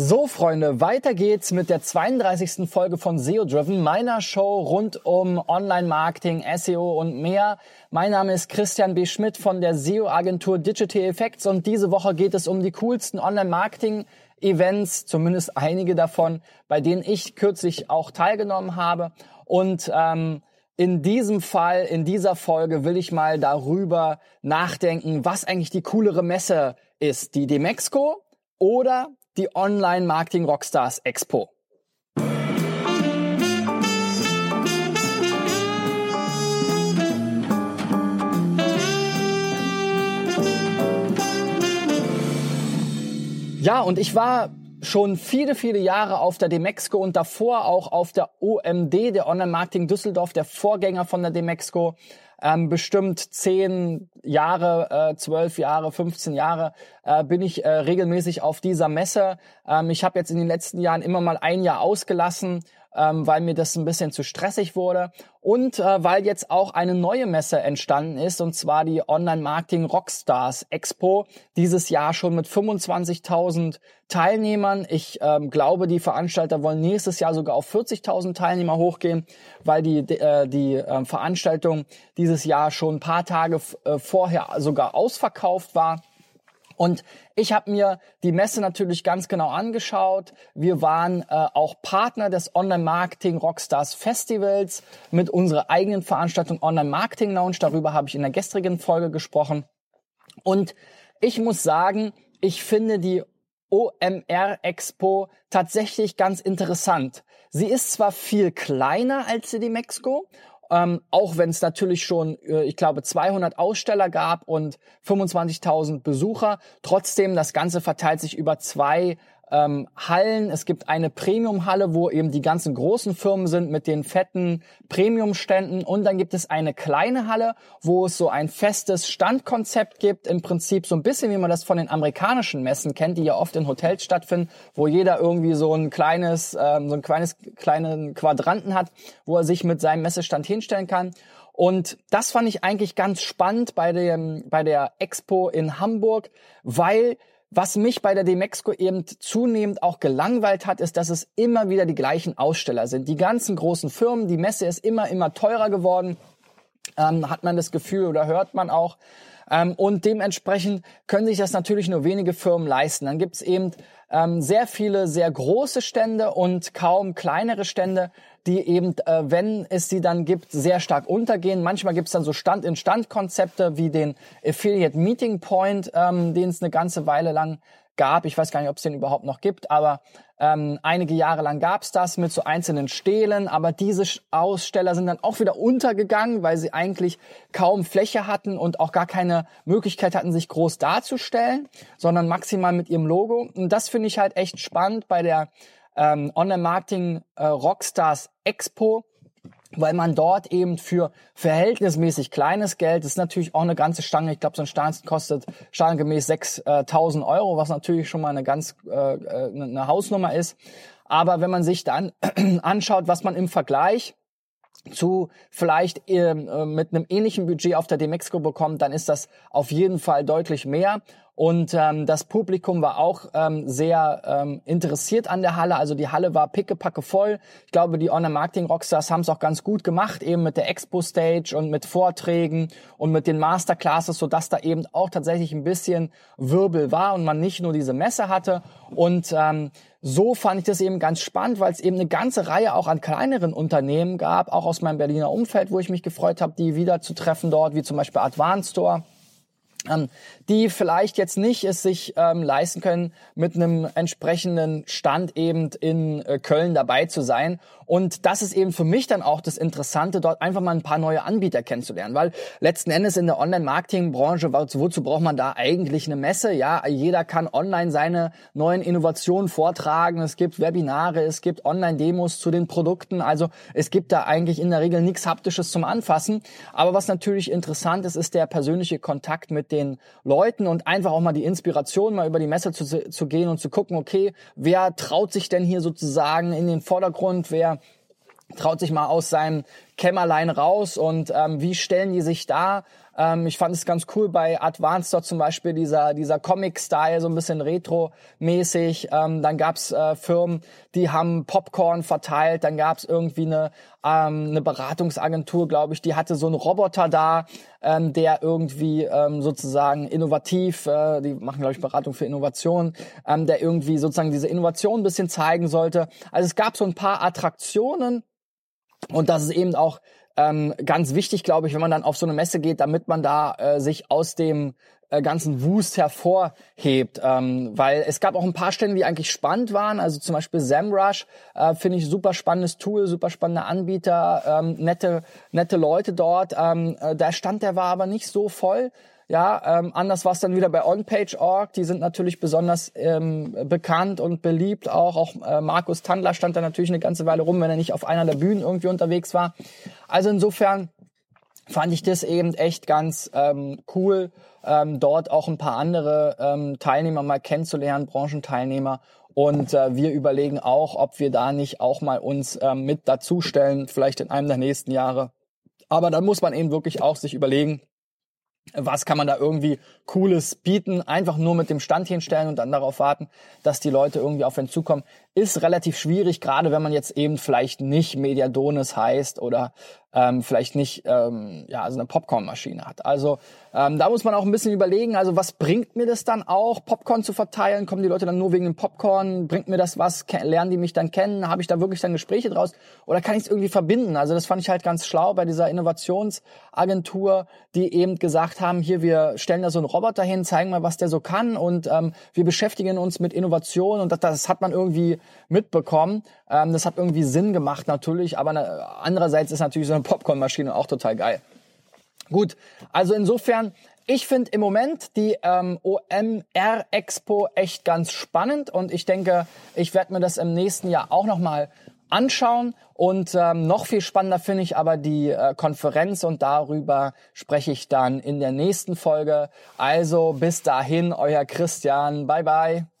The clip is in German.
So, Freunde, weiter geht's mit der 32. Folge von SEO Driven, meiner Show rund um Online-Marketing, SEO und mehr. Mein Name ist Christian B. Schmidt von der SEO-Agentur Digital Effects und diese Woche geht es um die coolsten Online-Marketing-Events, zumindest einige davon, bei denen ich kürzlich auch teilgenommen habe. Und ähm, in diesem Fall, in dieser Folge will ich mal darüber nachdenken, was eigentlich die coolere Messe ist. Die Demexco oder die Online Marketing Rockstars Expo. Ja, und ich war schon viele, viele Jahre auf der Demexco und davor auch auf der OMD, der Online Marketing Düsseldorf, der Vorgänger von der Demexco ähm, bestimmt zehn Jahre, äh, zwölf Jahre, 15 Jahre äh, bin ich äh, regelmäßig auf dieser Messe. Ähm, ich habe jetzt in den letzten Jahren immer mal ein Jahr ausgelassen, ähm, weil mir das ein bisschen zu stressig wurde und äh, weil jetzt auch eine neue Messe entstanden ist und zwar die Online Marketing Rockstars Expo dieses Jahr schon mit 25.000 Teilnehmern. Ich ähm, glaube, die Veranstalter wollen nächstes Jahr sogar auf 40.000 Teilnehmer hochgehen, weil die äh, die äh, Veranstaltung dieses Jahr schon ein paar Tage äh, vorher sogar ausverkauft war. Und ich habe mir die Messe natürlich ganz genau angeschaut. Wir waren äh, auch Partner des Online-Marketing Rockstars Festivals mit unserer eigenen Veranstaltung Online Marketing Lounge. Darüber habe ich in der gestrigen Folge gesprochen. Und ich muss sagen, ich finde die OMR Expo tatsächlich ganz interessant. Sie ist zwar viel kleiner als die Mexiko ähm, auch wenn es natürlich schon, äh, ich glaube, 200 Aussteller gab und 25.000 Besucher. Trotzdem, das Ganze verteilt sich über zwei ähm, Hallen. Es gibt eine Premium-Halle, wo eben die ganzen großen Firmen sind mit den fetten Premium-Ständen. Und dann gibt es eine kleine Halle, wo es so ein festes Standkonzept gibt. Im Prinzip so ein bisschen, wie man das von den amerikanischen Messen kennt, die ja oft in Hotels stattfinden, wo jeder irgendwie so ein kleines, ähm, so ein kleines, kleinen Quadranten hat, wo er sich mit seinem Messestand hinstellen kann. Und das fand ich eigentlich ganz spannend bei dem, bei der Expo in Hamburg, weil was mich bei der Demexco eben zunehmend auch gelangweilt hat, ist, dass es immer wieder die gleichen Aussteller sind. Die ganzen großen Firmen, die Messe ist immer, immer teurer geworden, ähm, hat man das Gefühl oder hört man auch. Ähm, und dementsprechend können sich das natürlich nur wenige Firmen leisten. Dann gibt es eben ähm, sehr viele sehr große Stände und kaum kleinere Stände, die eben, äh, wenn es sie dann gibt, sehr stark untergehen. Manchmal gibt es dann so Stand-in-Stand-Konzepte wie den Affiliate Meeting Point, ähm, den es eine ganze Weile lang gab. Ich weiß gar nicht, ob es den überhaupt noch gibt, aber ähm, einige Jahre lang gab es das mit so einzelnen Stelen. Aber diese Aussteller sind dann auch wieder untergegangen, weil sie eigentlich kaum Fläche hatten und auch gar keine Möglichkeit hatten, sich groß darzustellen, sondern maximal mit ihrem Logo. Und das finde ich halt echt spannend bei der ähm, Online-Marketing äh, Rockstars Expo weil man dort eben für verhältnismäßig kleines Geld, das ist natürlich auch eine ganze Stange, ich glaube, so ein Stein kostet standardgemäß 6.000 Euro, was natürlich schon mal eine ganz äh, äh, eine Hausnummer ist. Aber wenn man sich dann anschaut, was man im Vergleich zu vielleicht ähm, äh, mit einem ähnlichen Budget auf der Demexco bekommt, dann ist das auf jeden Fall deutlich mehr. Und ähm, das Publikum war auch ähm, sehr ähm, interessiert an der Halle. Also die Halle war pickepacke voll. Ich glaube, die Online-Marketing-Rockstars haben es auch ganz gut gemacht, eben mit der Expo-Stage und mit Vorträgen und mit den Masterclasses, sodass da eben auch tatsächlich ein bisschen Wirbel war und man nicht nur diese Messe hatte. Und ähm, so fand ich das eben ganz spannend, weil es eben eine ganze Reihe auch an kleineren Unternehmen gab, auch aus meinem Berliner Umfeld, wo ich mich gefreut habe, die wieder zu treffen dort, wie zum Beispiel Advanced Store die vielleicht jetzt nicht es sich ähm, leisten können, mit einem entsprechenden Stand eben in äh, Köln dabei zu sein. Und das ist eben für mich dann auch das Interessante, dort einfach mal ein paar neue Anbieter kennenzulernen, weil letzten Endes in der Online-Marketing-Branche, wozu braucht man da eigentlich eine Messe? Ja, jeder kann online seine neuen Innovationen vortragen. Es gibt Webinare, es gibt Online-Demos zu den Produkten. Also es gibt da eigentlich in der Regel nichts Haptisches zum Anfassen. Aber was natürlich interessant ist, ist der persönliche Kontakt mit den Leuten und einfach auch mal die Inspiration, mal über die Messe zu, zu gehen und zu gucken, okay, wer traut sich denn hier sozusagen in den Vordergrund, wer traut sich mal aus seinem Kämmerlein raus und ähm, wie stellen die sich da? Ähm, ich fand es ganz cool bei Advanced dort zum Beispiel dieser, dieser Comic-Style, so ein bisschen retro-mäßig. Ähm, dann gab's äh, Firmen, die haben Popcorn verteilt. Dann gab's irgendwie eine, ähm, eine Beratungsagentur, glaube ich, die hatte so einen Roboter da, ähm, der irgendwie ähm, sozusagen innovativ, äh, die machen, glaube ich, Beratung für Innovation, ähm, der irgendwie sozusagen diese Innovation ein bisschen zeigen sollte. Also es gab so ein paar Attraktionen und das ist eben auch ähm, ganz wichtig, glaube ich, wenn man dann auf so eine Messe geht, damit man da äh, sich aus dem äh, ganzen Wust hervorhebt, ähm, weil es gab auch ein paar Stellen, die eigentlich spannend waren, also zum Beispiel SEMrush, äh, finde ich super spannendes Tool, super spannender Anbieter, ähm, nette nette Leute dort. Ähm, äh, der Stand, der war aber nicht so voll. Ja, ähm, anders war es dann wieder bei OnPage.org. Die sind natürlich besonders ähm, bekannt und beliebt auch. Auch äh, Markus Tandler stand da natürlich eine ganze Weile rum, wenn er nicht auf einer der Bühnen irgendwie unterwegs war. Also insofern fand ich das eben echt ganz ähm, cool, ähm, dort auch ein paar andere ähm, Teilnehmer mal kennenzulernen, Branchenteilnehmer. Und äh, wir überlegen auch, ob wir da nicht auch mal uns ähm, mit dazustellen, vielleicht in einem der nächsten Jahre. Aber dann muss man eben wirklich auch sich überlegen, was kann man da irgendwie Cooles bieten? Einfach nur mit dem Stand hinstellen und dann darauf warten, dass die Leute irgendwie auf einen zukommen, ist relativ schwierig, gerade wenn man jetzt eben vielleicht nicht Mediadonis heißt oder ähm, vielleicht nicht ähm, ja also eine Popcornmaschine hat. Also ähm, da muss man auch ein bisschen überlegen, also was bringt mir das dann auch, Popcorn zu verteilen? Kommen die Leute dann nur wegen dem Popcorn? Bringt mir das was? Lernen die mich dann kennen? Habe ich da wirklich dann Gespräche draus? Oder kann ich es irgendwie verbinden? Also das fand ich halt ganz schlau bei dieser Innovationsagentur, die eben gesagt haben, hier wir stellen da so einen Roboter hin, zeigen mal, was der so kann und ähm, wir beschäftigen uns mit Innovation und das, das hat man irgendwie mitbekommen. Ähm, das hat irgendwie Sinn gemacht natürlich, aber ne, andererseits ist natürlich so eine Popcornmaschine auch total geil. Gut, also insofern, ich finde im Moment die ähm, OMR Expo echt ganz spannend und ich denke, ich werde mir das im nächsten Jahr auch nochmal anschauen. Und ähm, noch viel spannender finde ich aber die äh, Konferenz und darüber spreche ich dann in der nächsten Folge. Also bis dahin, euer Christian. Bye bye.